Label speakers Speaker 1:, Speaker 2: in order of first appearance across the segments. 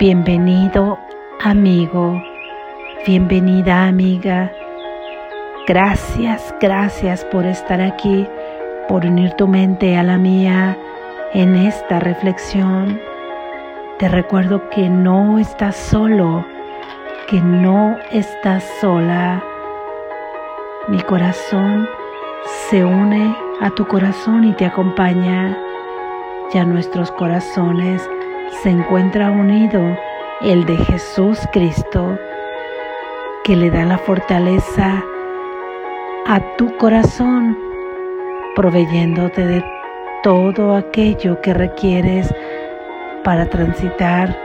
Speaker 1: Bienvenido amigo, bienvenida amiga. Gracias, gracias por estar aquí, por unir tu mente a la mía en esta reflexión. Te recuerdo que no estás solo, que no estás sola. Mi corazón se une a tu corazón y te acompaña. Ya nuestros corazones se encuentra unido el de Jesús Cristo, que le da la fortaleza a tu corazón, proveyéndote de todo aquello que requieres para transitar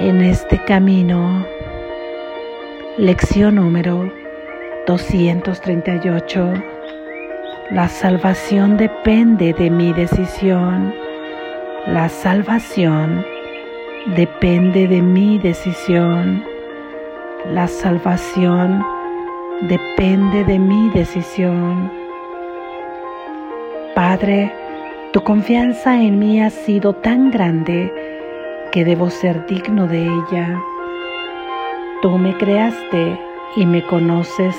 Speaker 1: en este camino. Lección número 238. La salvación depende de mi decisión. La salvación depende de mi decisión. La salvación depende de mi decisión. Padre, tu confianza en mí ha sido tan grande que debo ser digno de ella. Tú me creaste y me conoces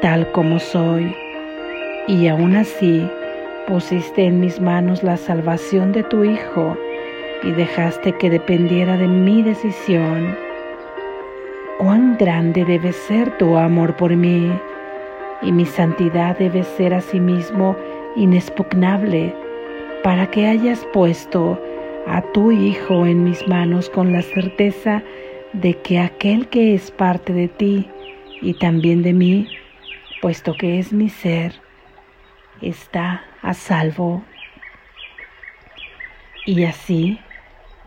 Speaker 1: tal como soy, y aún así pusiste en mis manos la salvación de tu Hijo y dejaste que dependiera de mi decisión. Cuán grande debe ser tu amor por mí y mi santidad debe ser asimismo inexpugnable para que hayas puesto a tu Hijo en mis manos con la certeza de que aquel que es parte de ti y también de mí, puesto que es mi ser, está a salvo. Y así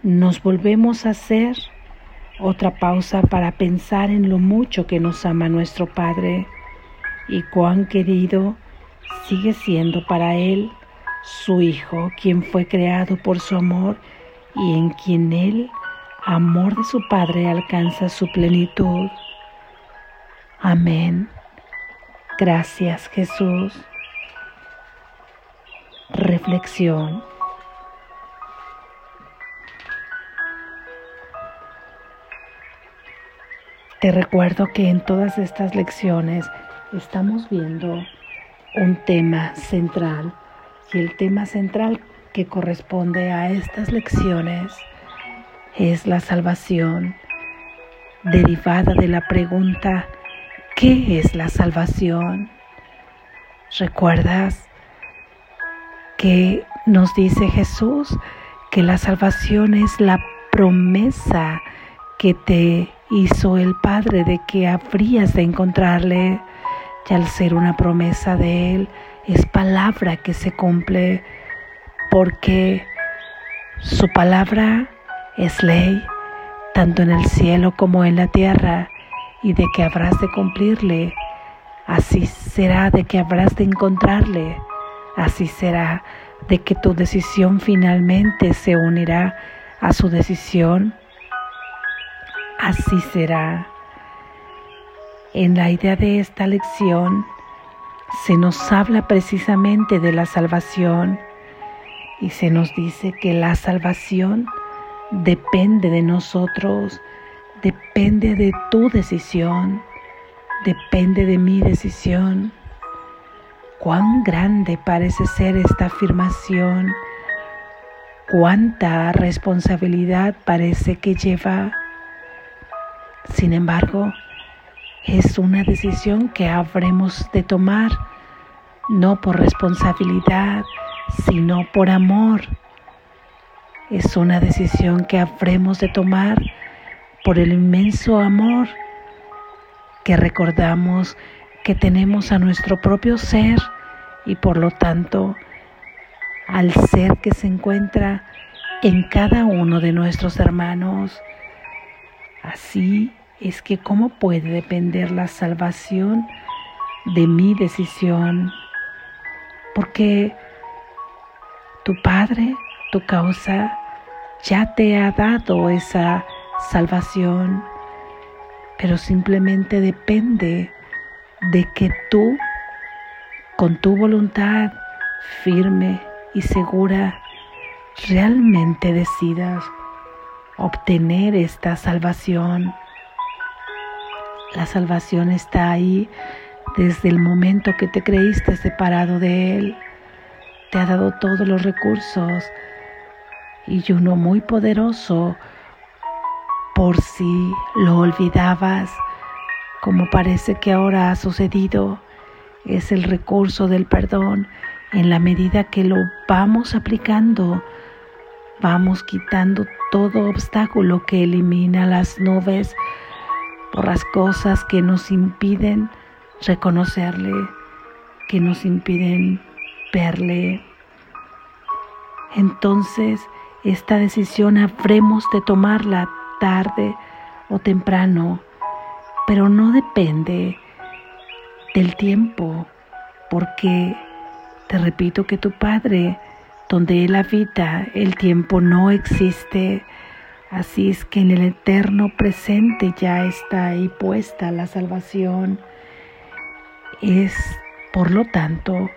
Speaker 1: nos volvemos a hacer otra pausa para pensar en lo mucho que nos ama nuestro Padre y cuán querido sigue siendo para Él su Hijo, quien fue creado por su amor y en quien Él, amor de su Padre, alcanza su plenitud. Amén. Gracias Jesús. Reflexión. Te recuerdo que en todas estas lecciones estamos viendo un tema central y el tema central que corresponde a estas lecciones es la salvación derivada de la pregunta ¿qué es la salvación? ¿Recuerdas que nos dice Jesús que la salvación es la promesa que te hizo el Padre de que habrías de encontrarle, y al ser una promesa de Él, es palabra que se cumple, porque su palabra es ley, tanto en el cielo como en la tierra, y de que habrás de cumplirle, así será de que habrás de encontrarle, así será de que tu decisión finalmente se unirá a su decisión. Así será. En la idea de esta lección se nos habla precisamente de la salvación y se nos dice que la salvación depende de nosotros, depende de tu decisión, depende de mi decisión. Cuán grande parece ser esta afirmación, cuánta responsabilidad parece que lleva. Sin embargo, es una decisión que habremos de tomar, no por responsabilidad, sino por amor. Es una decisión que habremos de tomar por el inmenso amor que recordamos que tenemos a nuestro propio ser y por lo tanto al ser que se encuentra en cada uno de nuestros hermanos. Así es que cómo puede depender la salvación de mi decisión, porque tu Padre, tu causa, ya te ha dado esa salvación, pero simplemente depende de que tú, con tu voluntad firme y segura, realmente decidas obtener esta salvación. La salvación está ahí desde el momento que te creíste separado de Él. Te ha dado todos los recursos y uno muy poderoso por si lo olvidabas, como parece que ahora ha sucedido, es el recurso del perdón. En la medida que lo vamos aplicando, vamos quitando todo obstáculo que elimina las nubes por las cosas que nos impiden reconocerle, que nos impiden verle. Entonces, esta decisión habremos de tomarla tarde o temprano, pero no depende del tiempo, porque te repito que tu Padre, donde Él habita, el tiempo no existe. Así es que en el eterno presente ya está ahí puesta la salvación. Es, por lo tanto,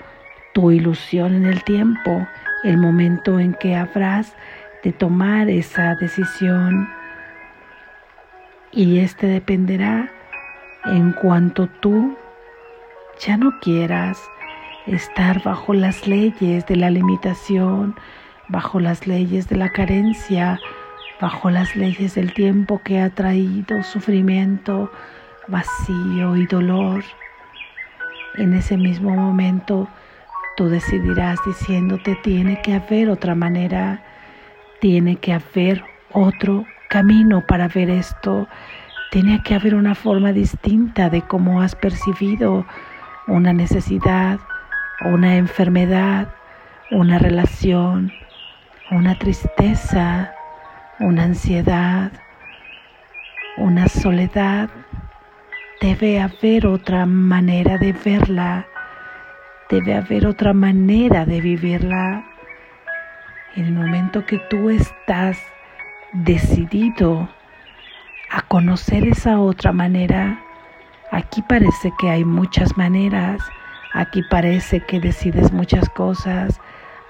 Speaker 1: tu ilusión en el tiempo, el momento en que habrás de tomar esa decisión. Y este dependerá en cuanto tú ya no quieras estar bajo las leyes de la limitación, bajo las leyes de la carencia, bajo las leyes del tiempo que ha traído sufrimiento, vacío y dolor. En ese mismo momento tú decidirás diciéndote tiene que haber otra manera, tiene que haber otro camino para ver esto, tiene que haber una forma distinta de cómo has percibido una necesidad, una enfermedad, una relación, una tristeza, una ansiedad, una soledad. Debe haber otra manera de verla, debe haber otra manera de vivirla. En el momento que tú estás decidido a conocer esa otra manera, aquí parece que hay muchas maneras, aquí parece que decides muchas cosas,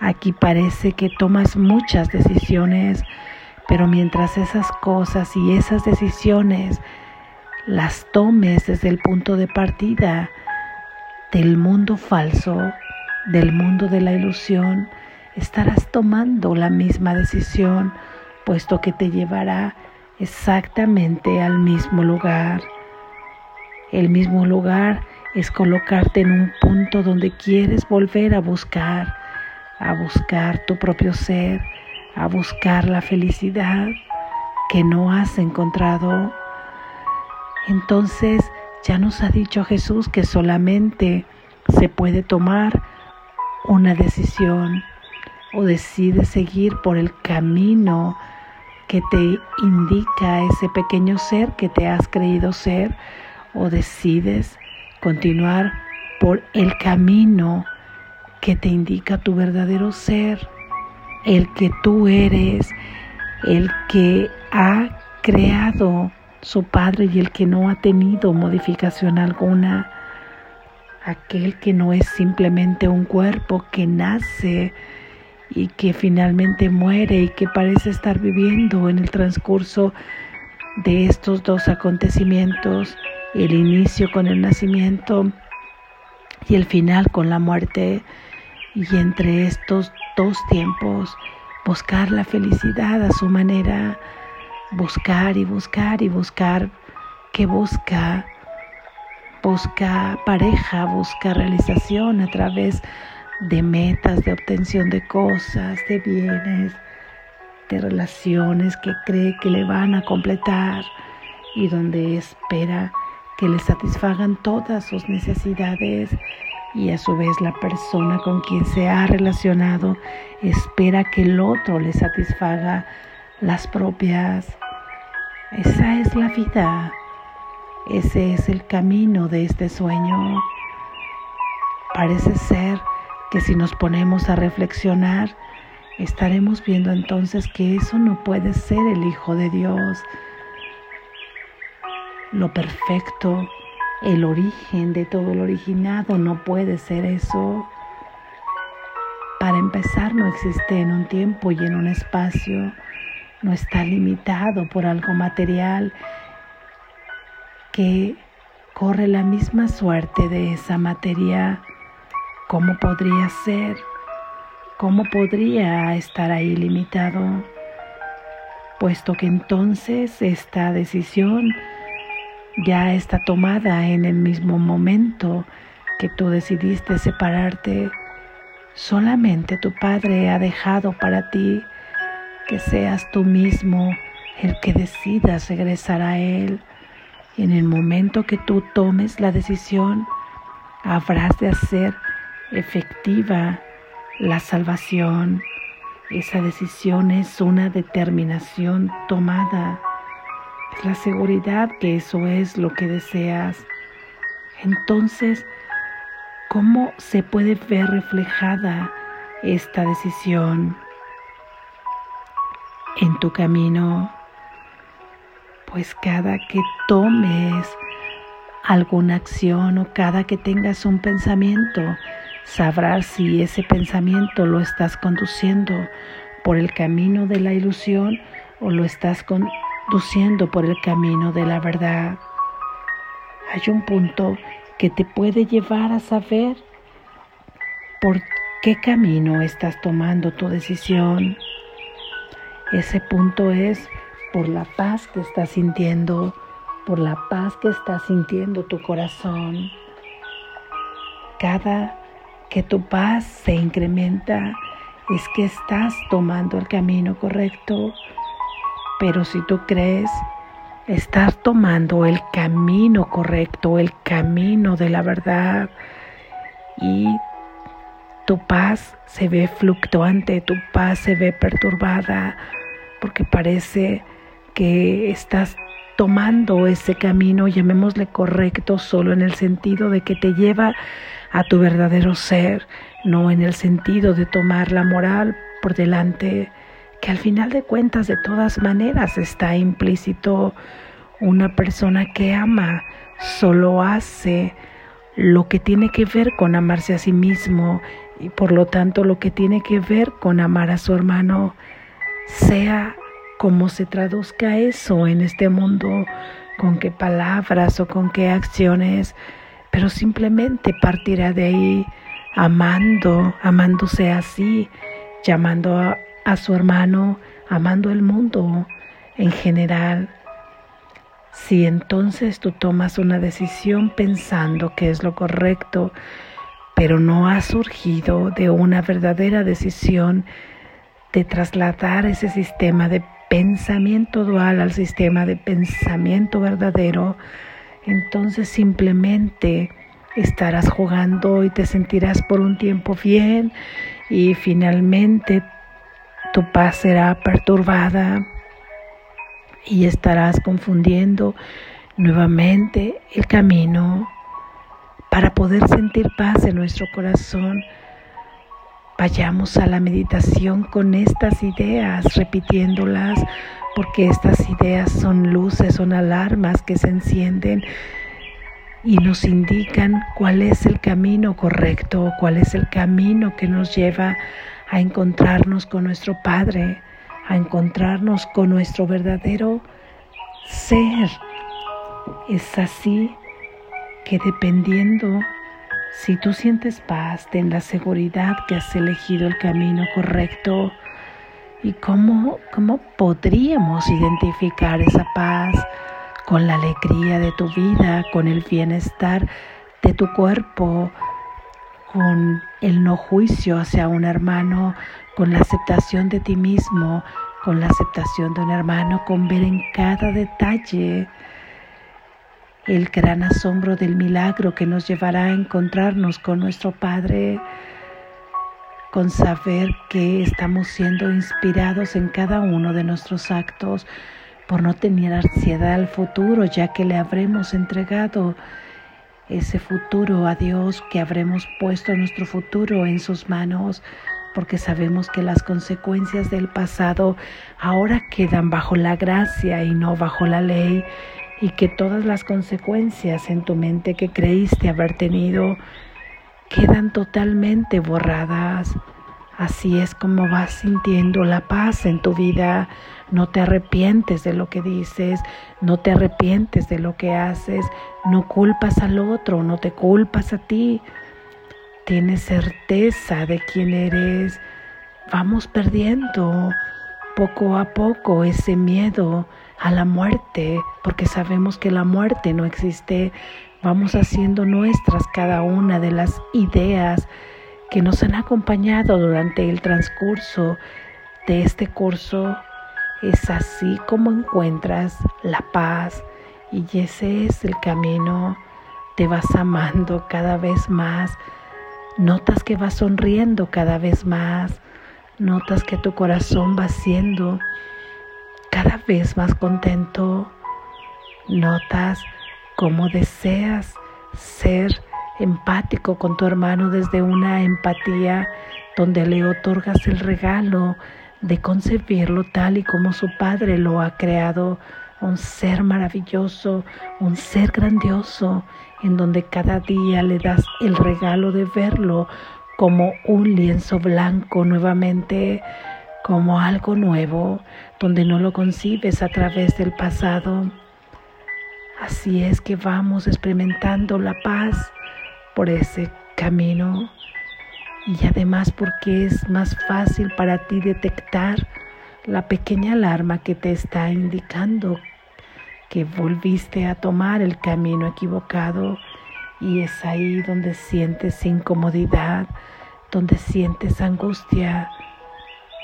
Speaker 1: aquí parece que tomas muchas decisiones, pero mientras esas cosas y esas decisiones las tomes desde el punto de partida del mundo falso, del mundo de la ilusión, estarás tomando la misma decisión, puesto que te llevará exactamente al mismo lugar. El mismo lugar es colocarte en un punto donde quieres volver a buscar, a buscar tu propio ser, a buscar la felicidad que no has encontrado. Entonces ya nos ha dicho Jesús que solamente se puede tomar una decisión o decides seguir por el camino que te indica ese pequeño ser que te has creído ser o decides continuar por el camino que te indica tu verdadero ser, el que tú eres, el que ha creado su Padre y el que no ha tenido modificación alguna, aquel que no es simplemente un cuerpo que nace y que finalmente muere y que parece estar viviendo en el transcurso de estos dos acontecimientos, el inicio con el nacimiento y el final con la muerte, y entre estos dos tiempos buscar la felicidad a su manera, buscar y buscar y buscar, que busca, busca pareja, busca realización a través de de metas, de obtención de cosas, de bienes, de relaciones que cree que le van a completar y donde espera que le satisfagan todas sus necesidades y a su vez la persona con quien se ha relacionado espera que el otro le satisfaga las propias. Esa es la vida, ese es el camino de este sueño. Parece ser que si nos ponemos a reflexionar, estaremos viendo entonces que eso no puede ser el Hijo de Dios. Lo perfecto, el origen de todo lo originado no puede ser eso. Para empezar, no existe en un tiempo y en un espacio. no está limitado por algo material que corre la misma suerte de esa materia, ¿cómo podría ser? ¿Cómo podría estar ahí limitado? Puesto que entonces esta decisión ya está tomada en el mismo momento que tú decidiste separarte, solamente tu Padre ha dejado para ti que seas tú mismo el que decidas regresar a Él. En el momento que tú tomes la decisión, habrás de hacer efectiva la salvación. Esa decisión es una determinación tomada. Es la seguridad que eso es lo que deseas. Entonces, ¿cómo se puede ver reflejada esta decisión en tu camino? pues cada que tomes alguna acción o cada que tengas un pensamiento, sabrás si ese pensamiento lo estás conduciendo por el camino de la ilusión o lo estás conduciendo por el camino de la verdad. Hay un punto que te puede llevar a saber por qué camino estás tomando tu decisión. Ese punto es por la paz que estás sintiendo, por la paz que está sintiendo tu corazón. Cada que tu paz se incrementa. Es que estás tomando el camino correcto, pero si tú crees estás tomando el camino correcto, el camino de la verdad. Y tu paz se ve fluctuante, tu paz se ve perturbada porque parece que estás tomando ese camino, llamémosle correcto, solo en el sentido de que te lleva a tu verdadero ser, no en el sentido de tomar la moral por delante, que al final de cuentas de todas maneras está implícito. Una persona que ama, solo hace lo que tiene que ver con amarse a sí mismo y por lo tanto lo que tiene que ver con amar a su hermano, sea cómo se traduzca eso en este mundo, con qué palabras o con qué acciones, pero simplemente partirá de ahí amando, amándose así, llamando a, su hermano, amando el mundo en general. Si entonces tú tomas una decisión pensando que es lo correcto, pero no ha surgido de una verdadera decisión de trasladar ese sistema de pensamiento dual al sistema de pensamiento verdadero, entonces simplemente estarás jugando y te sentirás por un tiempo bien y finalmente tu paz será perturbada y estarás confundiendo nuevamente el camino para poder sentir paz en nuestro corazón. Vayamos a la meditación con estas ideas, repitiéndolas, porque estas ideas son luces, son alarmas que se encienden y nos indican cuál es el camino correcto, cuál es el camino que nos lleva a encontrarnos con nuestro Padre, a encontrarnos con nuestro verdadero ser. Es así que dependiendo si tú sientes paz, ten la seguridad que has elegido el camino correcto. ¿Y cómo, cómo podríamos identificar esa paz con la alegría de tu vida, con el bienestar de tu cuerpo, con el no juicio hacia un hermano, con la aceptación de ti mismo, con la aceptación de un hermano, con ver en cada detalle el gran asombro del milagro que nos llevará a encontrarnos con nuestro Padre, con saber que estamos siendo inspirados en cada uno de nuestros actos por no tener ansiedad al futuro, ya que le habremos entregado ese futuro a Dios, que habremos puesto nuestro futuro en sus manos, porque sabemos que las consecuencias del pasado ahora quedan bajo la gracia y no bajo la ley y que todas las consecuencias en tu mente que creíste haber tenido quedan totalmente borradas. Así es como vas sintiendo la paz en tu vida. No te arrepientes de lo que dices, no te arrepientes de lo que haces, no culpas al otro, no te culpas a ti. Tienes certeza de quién eres. Vamos perdiendo poco a poco ese miedo a la muerte, porque sabemos que la muerte no existe. Vamos haciendo nuestras cada una de las ideas que nos han acompañado durante el transcurso de este curso. Es así como encuentras la paz y ese es el camino. Te vas amando cada vez más. Notas que vas sonriendo cada vez más. Notas que tu corazón va siendo cada vez más contento. Notas cómo deseas ser empático con tu hermano desde una empatía donde le otorgas el regalo de concebirlo tal y como su padre lo ha creado, un ser maravilloso, un ser grandioso, en donde cada día le das el regalo de verlo como un lienzo blanco nuevamente, como algo nuevo, donde no lo concibes a través del pasado. Así es que vamos experimentando la paz por ese camino y además porque es más fácil para ti detectar la pequeña alarma que te está indicando que volviste a tomar el camino equivocado y es ahí donde sientes incomodidad, donde sientes angustia,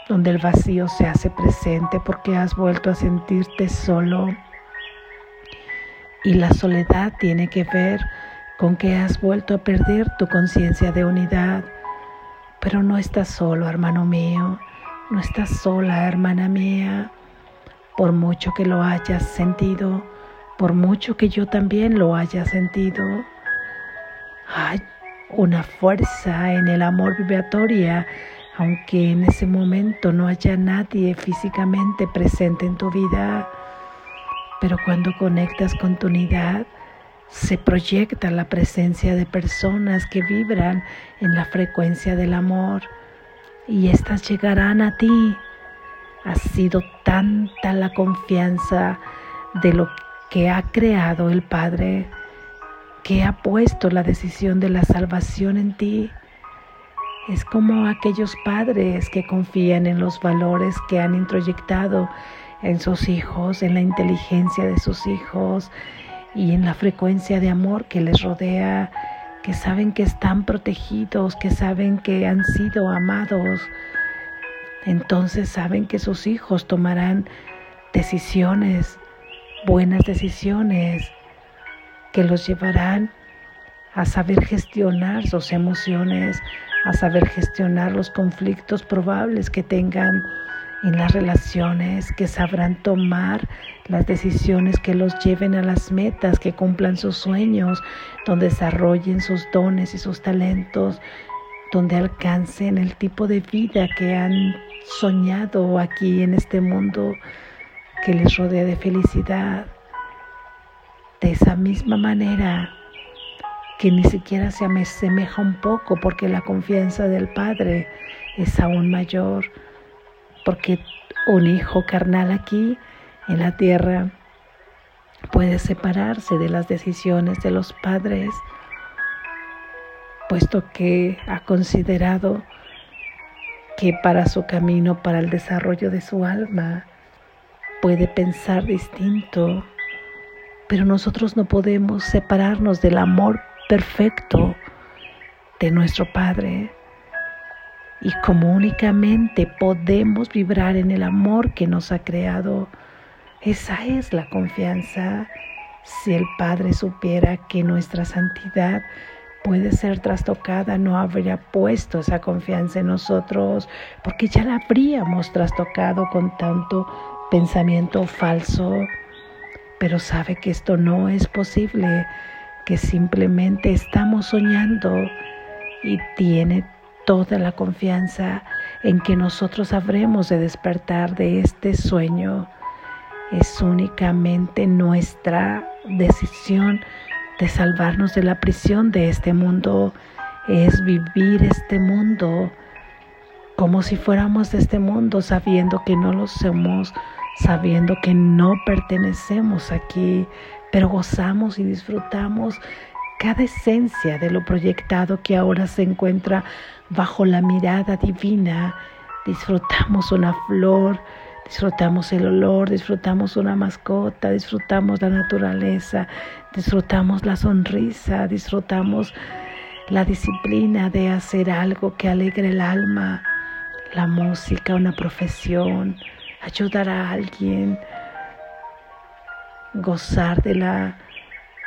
Speaker 1: donde el vacío se hace presente porque has vuelto a sentirte solo. Y la soledad tiene que ver con que has vuelto a perder tu conciencia de unidad. Pero no estás solo, hermano mío, no estás sola, hermana mía. Por mucho que lo hayas sentido, por mucho que yo también lo haya sentido, hay una fuerza en el amor vibratoria, aunque en ese momento no haya nadie físicamente presente en tu vida. Pero cuando conectas con tu unidad, se proyecta la presencia de personas que vibran en la frecuencia del amor y éstas llegarán a ti. Ha sido tanta la confianza de lo que ha creado el Padre que ha puesto la decisión de la salvación en ti. Es como aquellos padres que confían en los valores que han introyectado en sus hijos, en la inteligencia de sus hijos, y en la frecuencia de amor que les rodea, que saben que están protegidos, que saben que han sido amados. Entonces saben que sus hijos tomarán decisiones, buenas decisiones, que los llevarán a saber gestionar sus emociones, a saber gestionar los conflictos probables que tengan en las relaciones, que sabrán tomar las decisiones que los lleven a las metas, que cumplan sus sueños, donde desarrollen sus dones y sus talentos, donde alcancen el tipo de vida que han soñado aquí en este mundo que les rodea de felicidad. De esa misma manera que ni siquiera se asemeja un poco porque la confianza del Padre es aún mayor porque un hijo carnal aquí en la tierra puede separarse de las decisiones de los padres, puesto que ha considerado que para su camino, para el desarrollo de su alma, puede pensar distinto, pero nosotros no podemos separarnos del amor perfecto de nuestro Padre y como únicamente podemos vibrar en el amor que nos ha creado, esa es la confianza. Si el Padre supiera que nuestra santidad puede ser trastocada, no habría puesto esa confianza en nosotros, porque ya la habríamos trastocado con tanto pensamiento falso. Pero sabe que esto no es posible, que simplemente estamos soñando y tiene toda la confianza en que nosotros habremos de despertar de este sueño. Es únicamente nuestra decisión de salvarnos de la prisión de este mundo, es vivir este mundo como si fuéramos de este mundo, sabiendo que no lo somos, sabiendo que no pertenecemos aquí, pero gozamos y disfrutamos cada esencia de lo proyectado que ahora se encuentra bajo la mirada divina. Disfrutamos una flor, disfrutamos el olor, disfrutamos una mascota, disfrutamos la naturaleza, disfrutamos la sonrisa, disfrutamos la disciplina de hacer algo que alegre el alma, la música, una profesión, ayudar a alguien, gozar de la,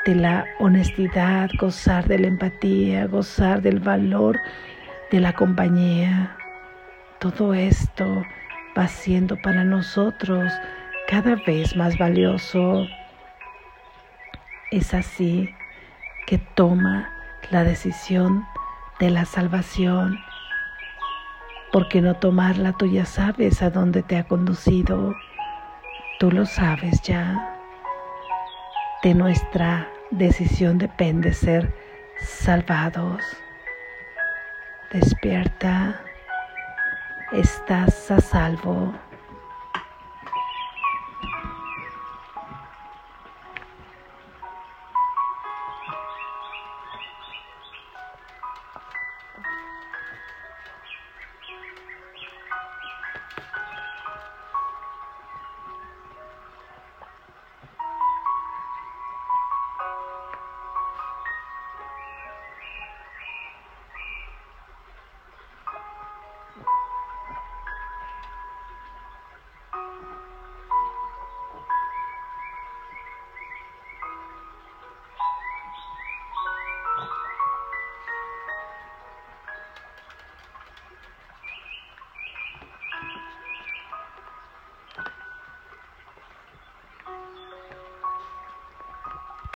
Speaker 1: de la honestidad, gozar de la empatía, gozar del valor de la compañía. Todo esto va siendo para nosotros cada vez más valioso. Es así que toma la decisión de la salvación. Porque no tomarla tú ya sabes a dónde te ha conducido. Tú lo sabes ya. De nuestra decisión depende ser salvados. Despierta. Estás a salvo.